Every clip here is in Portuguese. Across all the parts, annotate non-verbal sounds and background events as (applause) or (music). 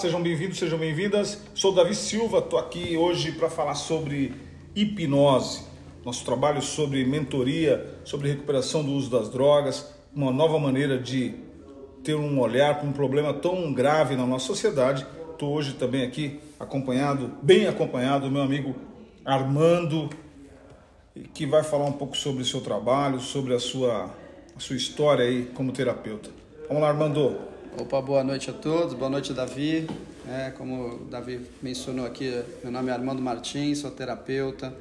Sejam bem-vindos, sejam bem-vindas. Sou Davi Silva, estou aqui hoje para falar sobre hipnose. Nosso trabalho sobre mentoria, sobre recuperação do uso das drogas, uma nova maneira de ter um olhar para um problema tão grave na nossa sociedade. Estou hoje também aqui acompanhado, bem acompanhado, do meu amigo Armando, que vai falar um pouco sobre o seu trabalho, sobre a sua, a sua história aí como terapeuta. Vamos lá, Armando. Opa, boa noite a todos, boa noite, Davi. É, como o Davi mencionou aqui, meu nome é Armando Martins, sou terapeuta.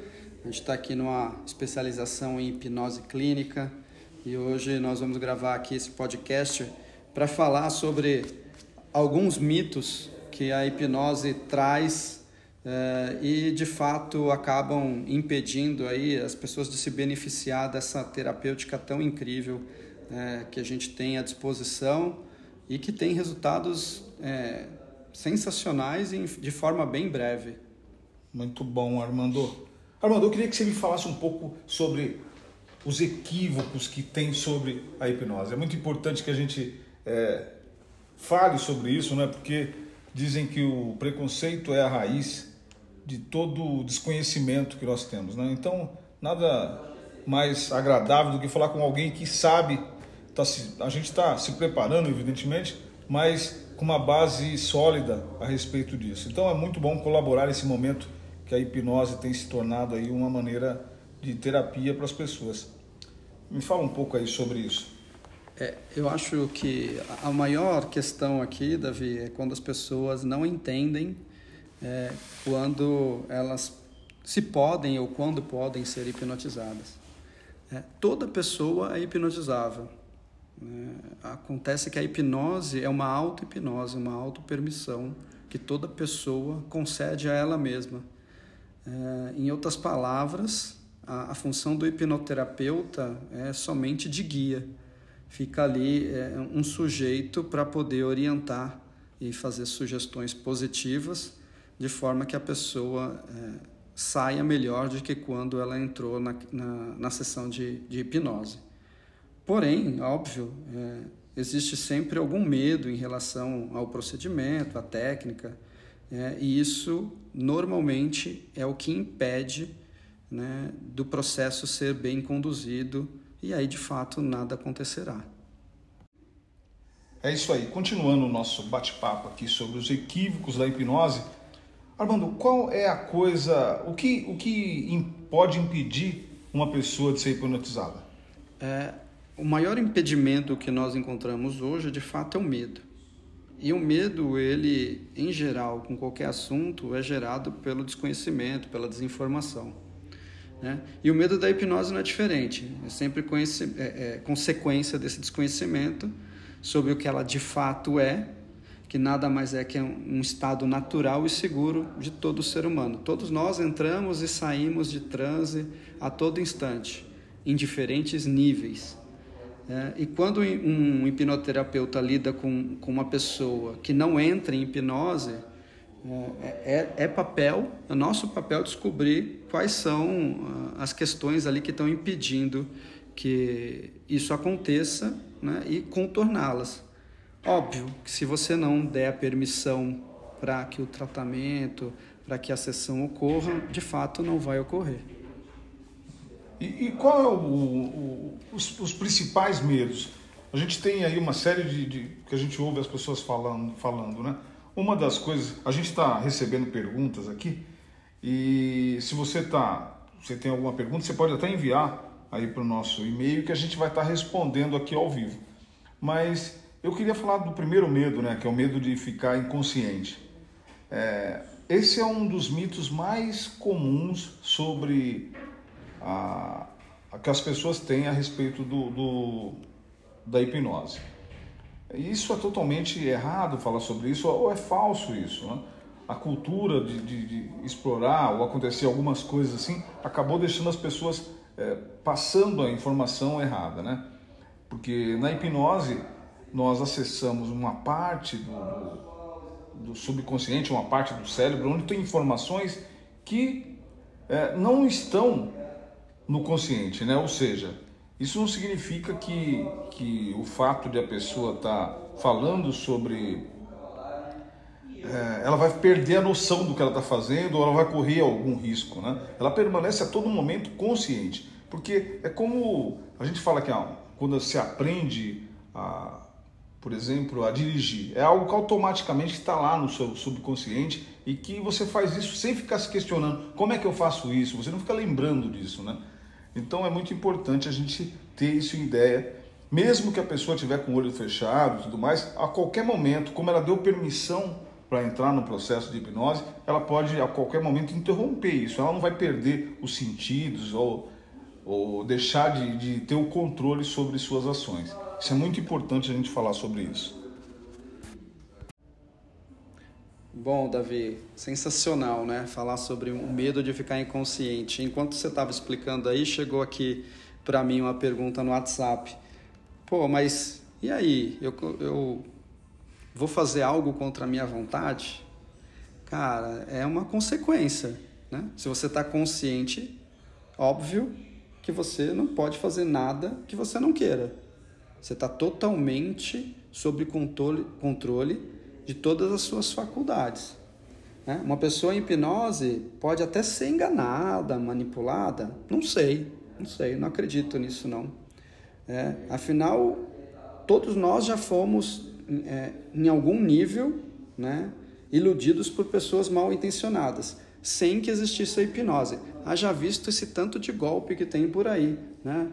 A gente está aqui numa especialização em hipnose clínica e hoje nós vamos gravar aqui esse podcast para falar sobre alguns mitos que a hipnose traz é, e de fato acabam impedindo aí as pessoas de se beneficiar dessa terapêutica tão incrível é, que a gente tem à disposição e que tem resultados é, sensacionais e de forma bem breve. Muito bom, Armando. Armando, eu queria que você me falasse um pouco sobre os equívocos que tem sobre a hipnose. É muito importante que a gente é, fale sobre isso, né? porque dizem que o preconceito é a raiz de todo o desconhecimento que nós temos. Né? Então, nada mais agradável do que falar com alguém que sabe, tá se, a gente está se preparando, evidentemente, mas com uma base sólida a respeito disso. Então, é muito bom colaborar nesse momento que a hipnose tem se tornado aí uma maneira de terapia para as pessoas. Me fala um pouco aí sobre isso. É, eu acho que a maior questão aqui, Davi, é quando as pessoas não entendem é, quando elas se podem ou quando podem ser hipnotizadas. É, toda pessoa é hipnotizável. É, acontece que a hipnose é uma auto-hipnose, uma auto-permissão que toda pessoa concede a ela mesma. É, em outras palavras, a, a, função do hipnoterapeuta é somente de guia. Fica ali é, um sujeito para poder orientar e fazer sugestões positivas, de forma que a pessoa é, saia melhor do que quando ela entrou na, na, na sessão de, de hipnose. Porém, óbvio, é, existe sempre algum medo em relação ao procedimento, à técnica, é, e isso normalmente é o que impede né, do processo ser bem conduzido e aí de fato nada acontecerá. É isso aí. Continuando o nosso bate-papo aqui sobre os equívocos da hipnose, Armando, qual é a coisa, o que, o que pode impedir uma pessoa de ser hipnotizada? É, o maior impedimento que nós encontramos hoje, de fato, é o medo. E o medo, ele, em geral, com qualquer assunto, é gerado pelo desconhecimento, pela desinformação. Né? E o medo da hipnose não é diferente, é sempre é, é, consequência desse desconhecimento sobre o que ela de fato é, que nada mais é que um estado natural e seguro de todo ser humano. Todos nós entramos e saímos de transe a todo instante, em diferentes níveis. É, e quando um hipnoterapeuta lida com, com uma pessoa que não entra em hipnose, é, é, é, papel, é nosso papel descobrir quais são ah, as questões ali que estão impedindo que isso aconteça né, e contorná-las. Óbvio que se você não der a permissão para que o tratamento, para que a sessão ocorra, de fato não vai ocorrer. E, e qual é o, o, os, os, principais medos? A gente tem aí uma série de, de, que a gente ouve as pessoas falando, falando, né? Uma das coisas, a gente está recebendo perguntas aqui e se você tá, você tem alguma pergunta, você pode até enviar aí para o nosso e-mail que a gente vai estar tá respondendo aqui ao vivo. Mas eu queria falar do primeiro medo, né? Que é o medo de ficar inconsciente. É, esse é um dos mitos mais comuns sobre a, a que as pessoas têm a respeito do, do, da hipnose. Isso é totalmente errado falar sobre isso, ou é falso isso. Né? A cultura de, de, de, explorar ou acontecer algumas coisas assim acabou deixando as pessoas é, passando a informação errada, né? Porque na hipnose nós acessamos uma parte do, do, subconsciente, uma parte do cérebro, onde tem informações que é, não estão no consciente, né? Ou seja, isso não significa que, que o fato de a pessoa estar tá falando sobre é, ela vai perder a noção do que ela está fazendo ou ela vai correr algum risco. Né? Ela permanece a todo momento consciente. Porque é como a gente fala que quando se aprende, a, por exemplo, a dirigir, é algo que automaticamente está lá no seu subconsciente e que você faz isso sem ficar se questionando como é que eu faço isso, você não fica lembrando disso. Né? Então é muito importante a gente ter isso em ideia mesmo que a pessoa estiver com o olho fechado e tudo mais, a qualquer momento, como ela deu permissão para entrar no processo de hipnose, ela pode a qualquer momento interromper isso. Ela não vai perder os sentidos ou, ou deixar de, de ter o controle sobre suas ações. Isso é muito importante a gente falar sobre isso. Bom, Davi, sensacional, né? Falar sobre o medo de ficar inconsciente. Enquanto você estava explicando aí, chegou aqui para mim uma pergunta no WhatsApp. Pô, mas e aí? Eu, eu vou fazer algo contra a minha vontade? Cara, é uma consequência. Né? Se você está consciente, óbvio que você não pode fazer nada que você não queira. Você está totalmente sob controle, controle de todas as suas faculdades. Né? Uma pessoa em hipnose pode até ser enganada, manipulada, não sei, não sei, não acredito nisso não. É, afinal, todos nós já fomos, é, em algum nível, né, iludidos por pessoas mal intencionadas, sem que existisse a hipnose. Haja visto esse tanto de golpe que tem por aí, né?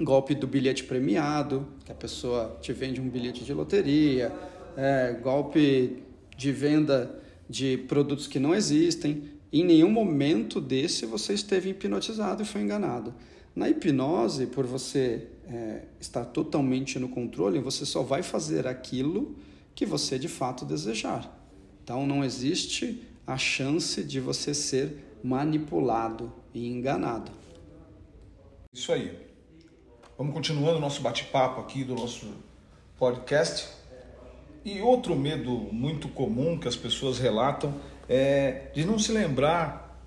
Golpe do bilhete premiado, que a pessoa te vende um bilhete de loteria, é, golpe de venda de produtos que não existem. Em nenhum momento desse você esteve hipnotizado e foi enganado. Na hipnose, por você é, estar totalmente no controle, você só vai fazer aquilo que você de fato desejar. Então não existe a chance de você ser manipulado e enganado. Isso aí. Vamos continuando o nosso bate-papo aqui do nosso podcast. E outro medo muito comum que as pessoas relatam é de não se lembrar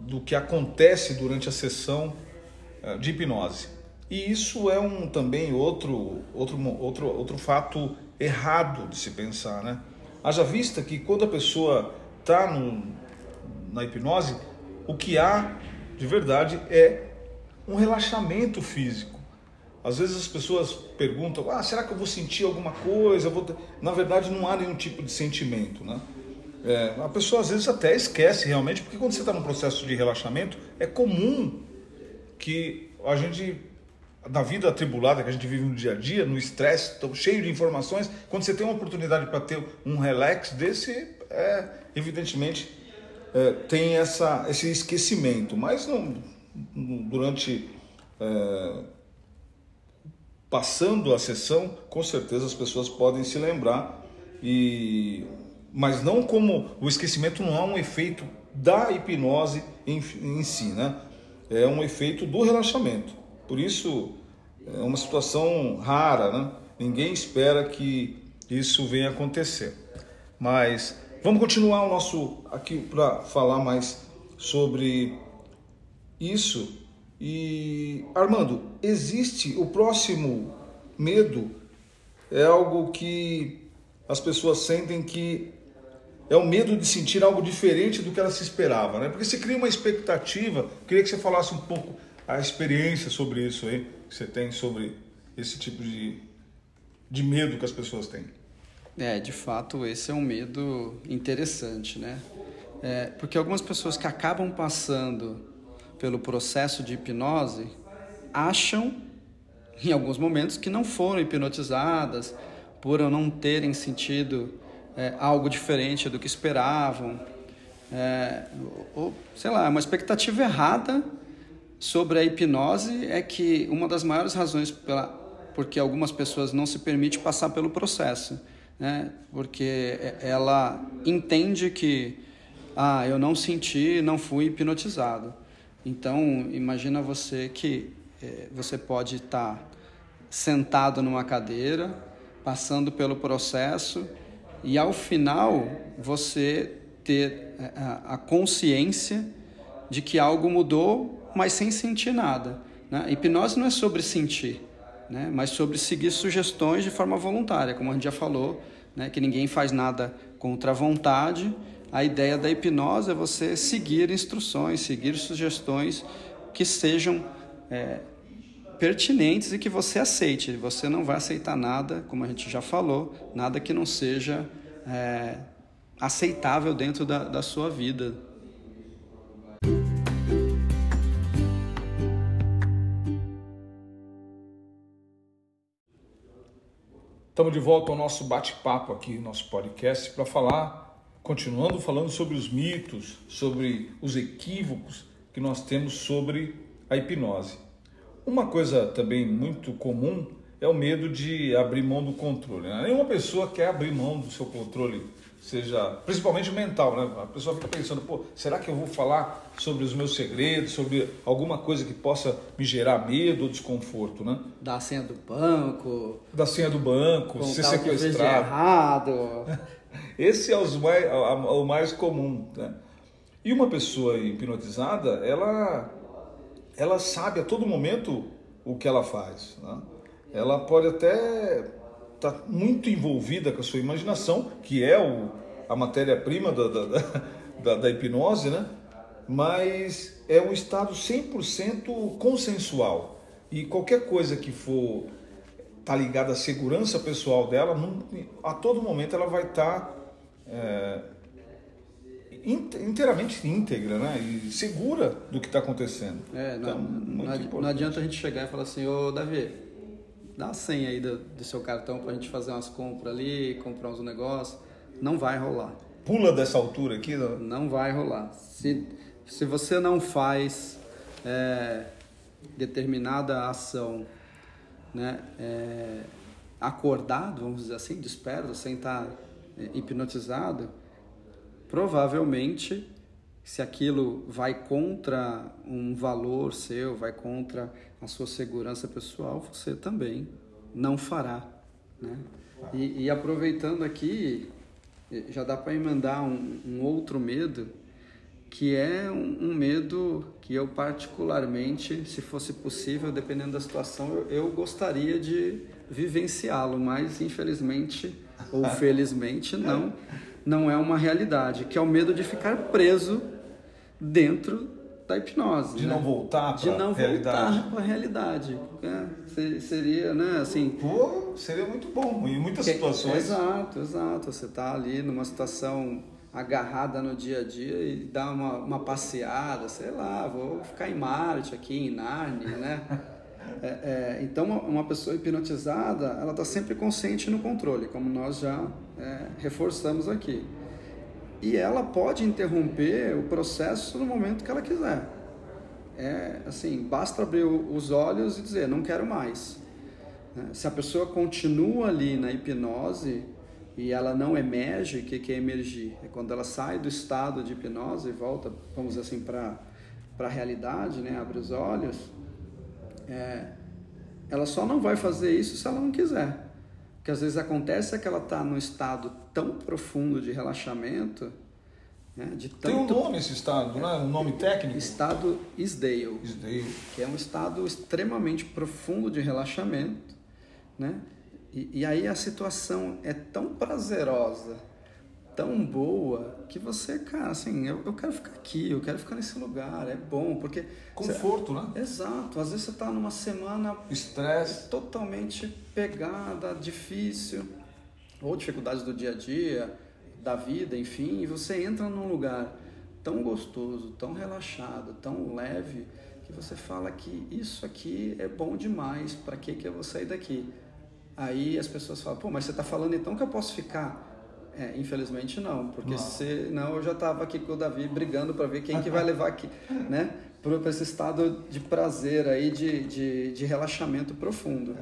do que acontece durante a sessão eh, de hipnose. E isso é um também outro, outro, outro, outro fato errado de se pensar, né? Haja vista que quando a pessoa está na hipnose, o que há de verdade é um relaxamento físico. Às vezes as pessoas perguntam: ah, será que eu vou sentir alguma coisa? Na verdade, não há nenhum tipo de sentimento, né? É, a pessoa às vezes até esquece realmente, porque quando você está num processo de relaxamento, é comum que a gente na vida atribulada que a gente vive no dia a dia, no estresse, cheio de informações, quando você tem uma oportunidade para ter um relax desse, é, evidentemente é, tem essa, esse esquecimento. Mas não, durante é, passando a sessão, com certeza as pessoas podem se lembrar e mas não como o esquecimento não é um efeito da hipnose em, em si, né? É um efeito do relaxamento. Por isso é uma situação rara, né? Ninguém espera que isso venha acontecer. Mas vamos continuar o nosso aqui para falar mais sobre isso. E Armando, existe o próximo medo é algo que as pessoas sentem que é o medo de sentir algo diferente do que ela se esperava, né? Porque você cria uma expectativa. Queria que você falasse um pouco a experiência sobre isso aí que você tem sobre esse tipo de, de medo que as pessoas têm. É, de fato, esse é um medo interessante, né? É, porque algumas pessoas que acabam passando pelo processo de hipnose acham, em alguns momentos, que não foram hipnotizadas por não terem sentido é, algo diferente do que esperavam. É, ou, sei lá, uma expectativa errada sobre a hipnose é que uma das maiores razões pela, porque algumas pessoas não se permitem passar pelo processo, né? porque ela entende que ah, eu não senti, não fui hipnotizado. Então, imagina você que eh, você pode estar sentado numa cadeira, passando pelo processo, e ao final você ter eh, a, a consciência de que algo mudou mas sem sentir nada. Né? Hipnose não é sobre sentir, né? mas sobre seguir sugestões de forma voluntária, como a gente já falou, né? que ninguém faz nada contra a vontade. A ideia da hipnose é você seguir instruções, seguir sugestões que sejam é, pertinentes e que você aceite. Você não vai aceitar nada, como a gente já falou, nada que não seja é, aceitável dentro da, da sua vida. Estamos de volta ao nosso bate-papo aqui, nosso podcast, para falar, continuando falando sobre os mitos, sobre os equívocos que nós temos sobre a hipnose. Uma coisa também muito comum é o medo de abrir mão do controle. Né? Nenhuma pessoa quer abrir mão do seu controle seja principalmente mental, né? A pessoa fica pensando, pô, será que eu vou falar sobre os meus segredos, sobre alguma coisa que possa me gerar medo ou desconforto, né? Da senha do banco. Da senha do banco, ser sequestrado. errado. (laughs) Esse é os mais, o mais comum, né? E uma pessoa hipnotizada, ela, ela sabe a todo momento o que ela faz, né? Ela pode até está muito envolvida com a sua imaginação, que é o, a matéria-prima da, da, da, (laughs) da, hipnose, né? mas é um estado 100% consensual. E qualquer coisa que for tá ligada à segurança pessoal dela, não, a todo momento ela vai estar tá, é, inteiramente íntegra né? e segura do que está acontecendo. É, não, então, não, não adianta a gente chegar e falar assim, ô Davi, dá a senha aí do, do seu cartão para a gente fazer umas compras ali, comprar uns negócios. Não vai rolar. Pula dessa altura aqui? Não, não vai rolar. Se, se você não faz é, determinada ação né, é, acordado, vamos dizer assim, desperto, sem estar é, hipnotizado, provavelmente se aquilo vai contra um valor seu, vai contra a sua segurança pessoal, você também não fará. Né? E, e aproveitando aqui, já dá para emendar um, um, outro medo, que é um, um, medo que eu particularmente, se fosse possível, dependendo da situação, eu, eu gostaria de vivenciá-lo, mas infelizmente ou felizmente não, não é uma realidade, que é o medo de ficar preso dentro da hipnose. De né? não voltar para a realidade. voltar para a realidade. É, seria, né, assim... Pô, seria muito bom em muitas que, situações. Exato, exato. Você está ali numa situação agarrada no dia a dia e dá uma, uma passeada, sei lá, vou ficar em Marte aqui, em Nárnia, né? (laughs) É, é, então, uma pessoa hipnotizada, ela está sempre consciente no controle, como nós já é, reforçamos aqui e ela pode interromper o processo no momento que ela quiser. É assim, basta abrir os olhos e dizer não quero mais. Né? Se a pessoa continua ali na hipnose e ela não emerge, o que é emergir? É quando ela sai do estado de hipnose e volta, vamos dizer assim, para a realidade, né? Abre os olhos. É, ela só não vai fazer isso se ela não quiser que às vezes acontece é que ela está num estado tão profundo de relaxamento. Né, de tanto, Tem um nome esse estado, não é? Um nome técnico? Estado Isdale. Isdale. Que é um estado extremamente profundo de relaxamento. Né? E, e aí a situação é tão prazerosa tão boa que você, cara, assim, eu, eu quero ficar aqui, eu quero ficar nesse lugar, é bom, porque... Conforto, você, né? Exato, às vezes você está numa semana... Estresse. Totalmente pegada, difícil, ou dificuldades do dia a dia, da vida, enfim, e você entra num lugar tão gostoso, tão relaxado, tão leve, que você fala que isso aqui é bom demais, para que que eu vou sair daqui? Aí as pessoas falam, pô, mas você está falando então que eu posso ficar é, infelizmente não, porque não. senão eu já estava aqui com o Davi brigando para ver quem que vai (laughs) levar aqui, né? Para esse estado de prazer aí, de, de, de relaxamento profundo.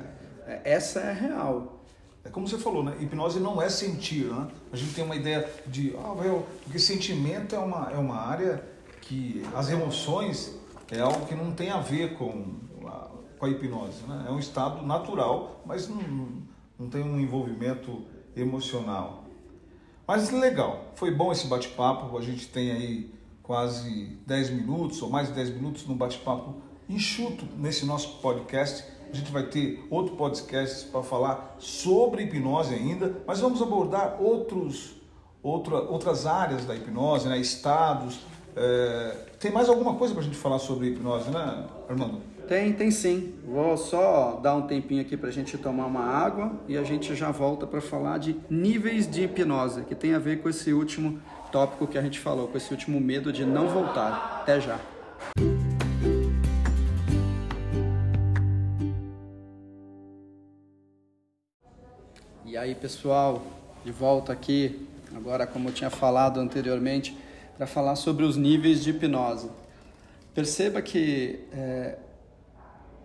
É, essa é a real. É como você falou, né? Hipnose não é sentir, né? A gente tem uma ideia de, ah, well, porque sentimento é uma, é uma área que as emoções é algo que não tem a ver com a, com a hipnose, né? É um estado natural, mas não, não tem um envolvimento emocional. Mas legal, foi bom esse bate-papo. A gente tem aí quase 10 minutos ou mais de 10 minutos no bate-papo enxuto nesse nosso podcast. A gente vai ter outro podcast para falar sobre hipnose ainda, mas vamos abordar outros outra, outras áreas da hipnose, né? estados. É... Tem mais alguma coisa para a gente falar sobre hipnose, né, Armando? Tem, tem sim. Vou só dar um tempinho aqui para a gente tomar uma água e a gente já volta para falar de níveis de hipnose, que tem a ver com esse último tópico que a gente falou, com esse último medo de não voltar. Até já. E aí, pessoal, de volta aqui, agora como eu tinha falado anteriormente, para falar sobre os níveis de hipnose. Perceba que é,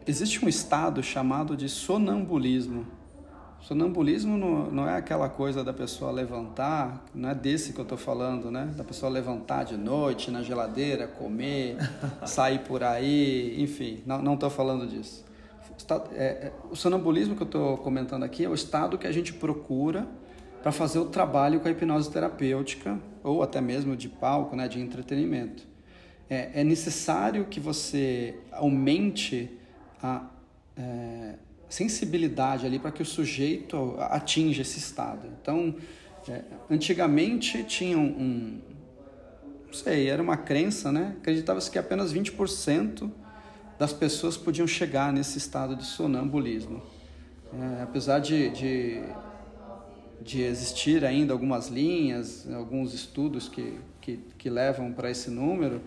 existe um estado chamado de sonambulismo. Sonambulismo não, não é aquela coisa da pessoa levantar, não é desse que eu estou falando, né? Da pessoa levantar de noite na geladeira, comer, (laughs) sair por aí, enfim, não estou falando disso. É, é, o sonambulismo que eu estou comentando aqui é o estado que a gente procura para fazer o trabalho com a hipnose terapêutica ou até mesmo de palco, né, de entretenimento. É, é necessário que você aumente a é, sensibilidade ali para que o sujeito atinja esse estado. Então, é, antigamente tinha um, um, não sei, era uma crença, né? Acreditava-se que apenas 20% das pessoas podiam chegar nesse estado de sonambulismo. É, apesar de, de, de, existir ainda algumas linhas, alguns estudos que, que, que levam para esse número,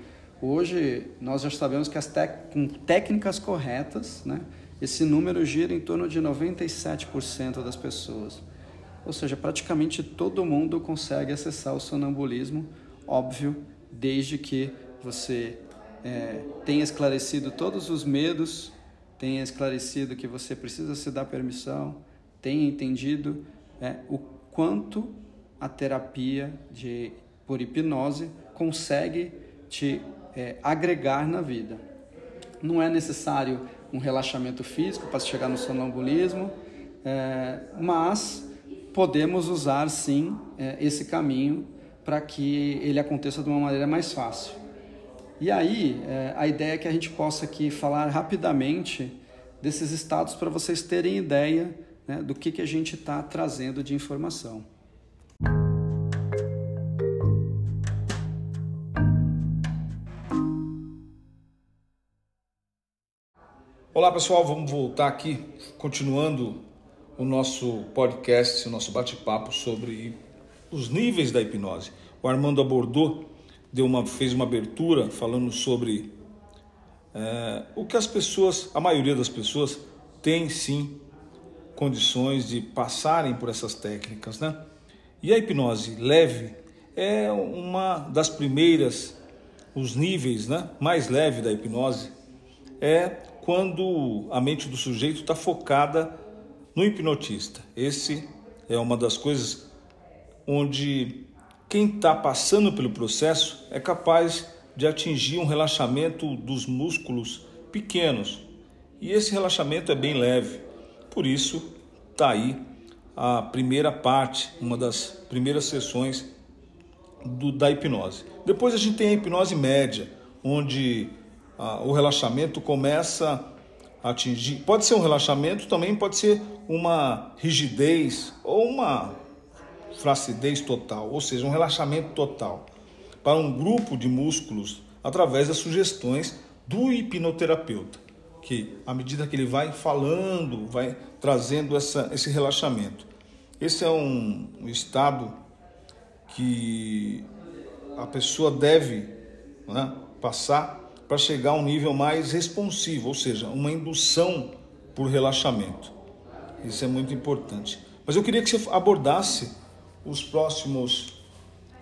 hoje nós já sabemos que as com técnicas corretas, né? esse número gira em torno de 97% das pessoas. Ou seja, praticamente todo mundo consegue acessar o sonambulismo, óbvio, desde que você é, tenha esclarecido todos os medos, tenha esclarecido que você precisa se dar permissão, tenha entendido é, o quanto a terapia de, por hipnose consegue te é, agregar na vida. Não é necessário um relaxamento físico para chegar no sonambulismo, é, mas podemos usar sim é, esse caminho para que ele aconteça de uma maneira mais fácil. E aí, é, a ideia é que a gente possa aqui falar rapidamente desses estados para vocês terem ideia né, do que, que a gente está trazendo de informação. Olá pessoal, vamos voltar aqui, continuando o nosso podcast, o nosso bate-papo sobre os níveis da hipnose. O Armando abordou, deu uma, fez uma abertura falando sobre é, o que as pessoas, a maioria das pessoas, tem sim condições de passarem por essas técnicas, né? E a hipnose leve é uma das primeiras, os níveis, né, mais leve da hipnose é quando a mente do sujeito está focada no hipnotista. Esse é uma das coisas onde quem está passando pelo processo é capaz de atingir um relaxamento dos músculos pequenos. E esse relaxamento é bem leve. Por isso está aí a primeira parte, uma das primeiras sessões do, da hipnose. Depois a gente tem a hipnose média, onde o relaxamento começa a atingir. Pode ser um relaxamento, também pode ser uma rigidez ou uma flacidez total, ou seja, um relaxamento total para um grupo de músculos através das sugestões do hipnoterapeuta, que à medida que ele vai falando, vai trazendo essa, esse relaxamento. Esse é um, um estado que a pessoa deve né, passar para chegar a um nível mais responsivo, ou seja, uma indução por relaxamento. Isso é muito importante. Mas eu queria que você abordasse os próximos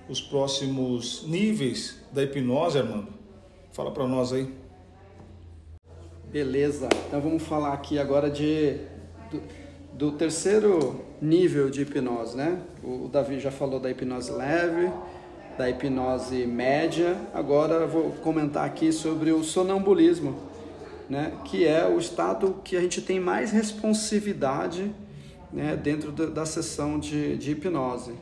os próximos níveis da hipnose, Armando. Fala para nós aí. Beleza. Então vamos falar aqui agora de do, do terceiro nível de hipnose, né? O, o Davi já falou da hipnose leve, da hipnose média. Agora vou comentar aqui sobre o sonambulismo, né, que é o estado que a gente tem mais responsividade né, dentro da, sessão de, de hipnose.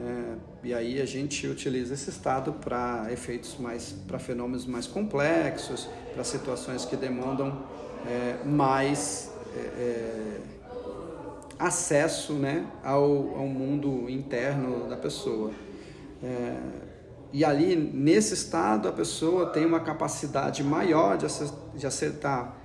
É, e aí a gente utiliza esse estado para efeitos mais, para fenômenos mais complexos, para situações que demandam é, mais é, é acesso né, ao, ao mundo interno da pessoa. É, e ali, nesse estado, a pessoa tem uma capacidade maior de, acertar,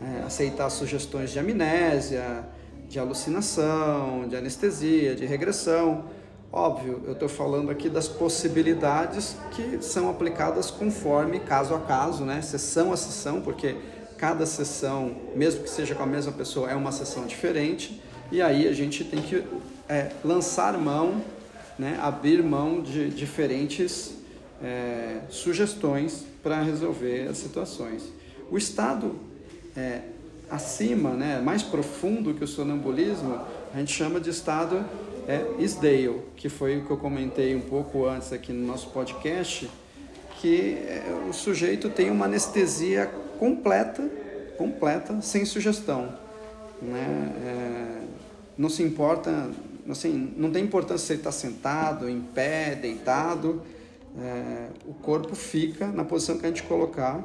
é, aceitar sugestões de amnésia, de alucinação, de anestesia, de regressão. Óbvio, eu estou falando aqui das possibilidades que são aplicadas conforme caso a caso, né? sessão a sessão, porque cada sessão, mesmo que seja com a mesma pessoa, é uma sessão diferente. E aí a gente tem que é, lançar mão, né? abrir mão de diferentes é, sugestões para resolver as situações. O estado é, acima, né, mais profundo que o sonambulismo, a gente chama de estado é, Isdale, que foi o que eu comentei um pouco antes aqui no nosso podcast, que é, o sujeito tem uma anestesia completa, completa, sem sugestão. Né? É, não se importa, assim, não tem importância se ele está sentado, em pé, deitado, é, o corpo fica na posição que a gente colocar,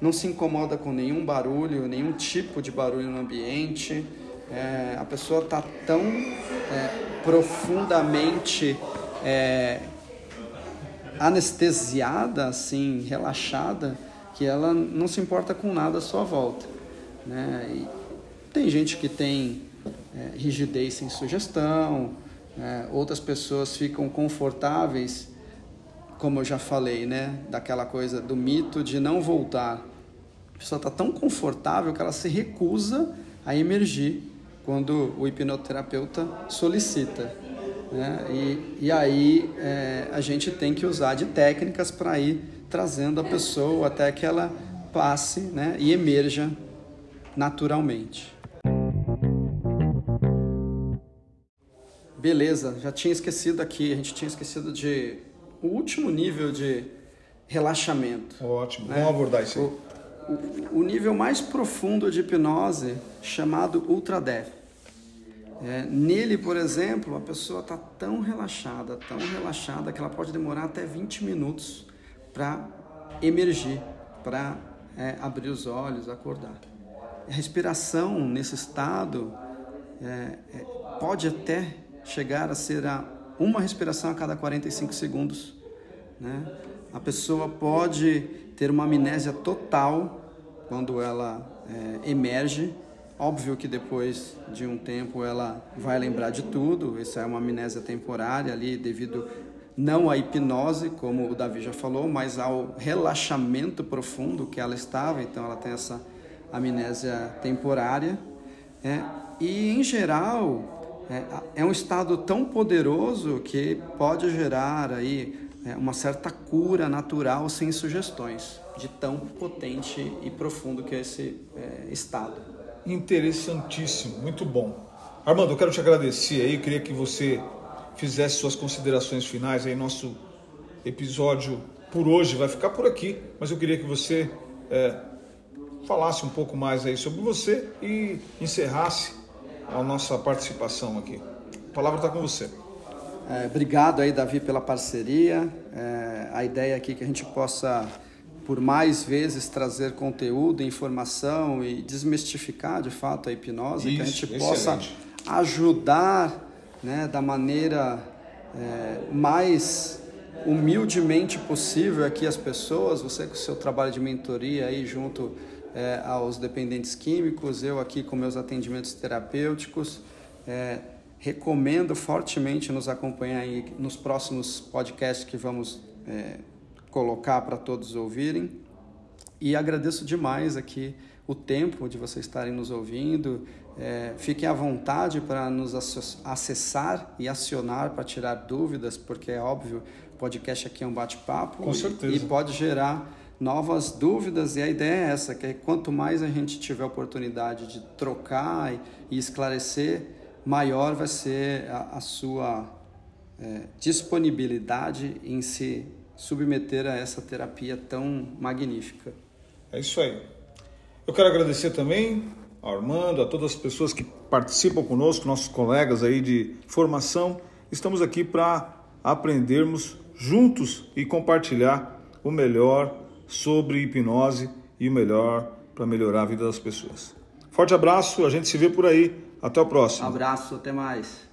não se incomoda com nenhum barulho, nenhum tipo de barulho no ambiente. É, a pessoa está tão é, profundamente é, anestesiada, assim, relaxada, que ela não se importa com nada à sua volta. Né? E tem gente que tem é, rigidez sem sugestão, é, outras pessoas ficam confortáveis como eu já falei, né, daquela coisa do mito de não voltar. A pessoa está tão confortável que ela se recusa a emergir quando o hipnoterapeuta solicita. Né? E, e aí é, a gente tem que usar de técnicas para ir trazendo a pessoa até que ela passe né, e emerja naturalmente. Beleza, já tinha esquecido aqui, a gente tinha esquecido de o último nível de relaxamento. Ótimo, né? vamos abordar isso aí. O, o, o, nível mais profundo de hipnose, chamado Ultra Death. É, nele, por exemplo, a pessoa está tão relaxada, tão relaxada, que ela pode demorar até 20 minutos para emergir, para é, abrir os olhos, acordar. A respiração nesse estado é, é pode até chegar a ser a uma respiração a cada 45 segundos. Né? A pessoa pode ter uma amnésia total quando ela é, emerge. Óbvio que depois de um tempo ela vai lembrar de tudo. Isso é uma amnésia temporária ali devido não à hipnose, como o Davi já falou, mas ao relaxamento profundo que ela estava. Então ela tem essa amnésia temporária. É, e em geral é, é um estado tão poderoso que pode gerar aí é, uma certa cura natural sem sugestões, de tão potente e profundo que é esse é, estado. Interessantíssimo, muito bom. Armando, eu quero te agradecer aí, queria que você fizesse suas considerações finais aí, nosso episódio por hoje vai ficar por aqui, mas eu queria que você é, falasse um pouco mais aí sobre você e encerrasse a nossa participação aqui. A palavra está com você. É, obrigado aí, Davi, pela parceria. É, a ideia aqui é que a gente possa, por mais vezes, trazer conteúdo, informação e desmistificar, de fato, a hipnose, Isso, que a gente excelente. possa ajudar né, da maneira é, mais humildemente possível aqui as pessoas, você com o seu trabalho de mentoria aí junto é, aos dependentes químicos, eu aqui com meus atendimentos terapêuticos. É, recomendo fortemente nos acompanhar nos próximos podcasts que vamos é, colocar para todos ouvirem. E agradeço demais aqui o tempo de vocês estarem nos ouvindo. É, fiquem à vontade para nos acessar e acionar para tirar dúvidas, porque é óbvio, podcast aqui é um bate-papo. E, e pode gerar novas dúvidas e a ideia é essa, que é quanto mais a gente tiver oportunidade de trocar e esclarecer, maior vai ser a, a sua é, disponibilidade em se submeter a essa terapia tão magnífica. É isso aí. Eu quero agradecer também ao Armando, a todas as pessoas que participam conosco, nossos colegas aí de formação. Estamos aqui para aprendermos juntos e compartilhar o melhor sobre hipnose e o melhor para melhorar a vida das pessoas. Forte abraço, a gente se vê por aí. Até o próximo. Abraço, até mais.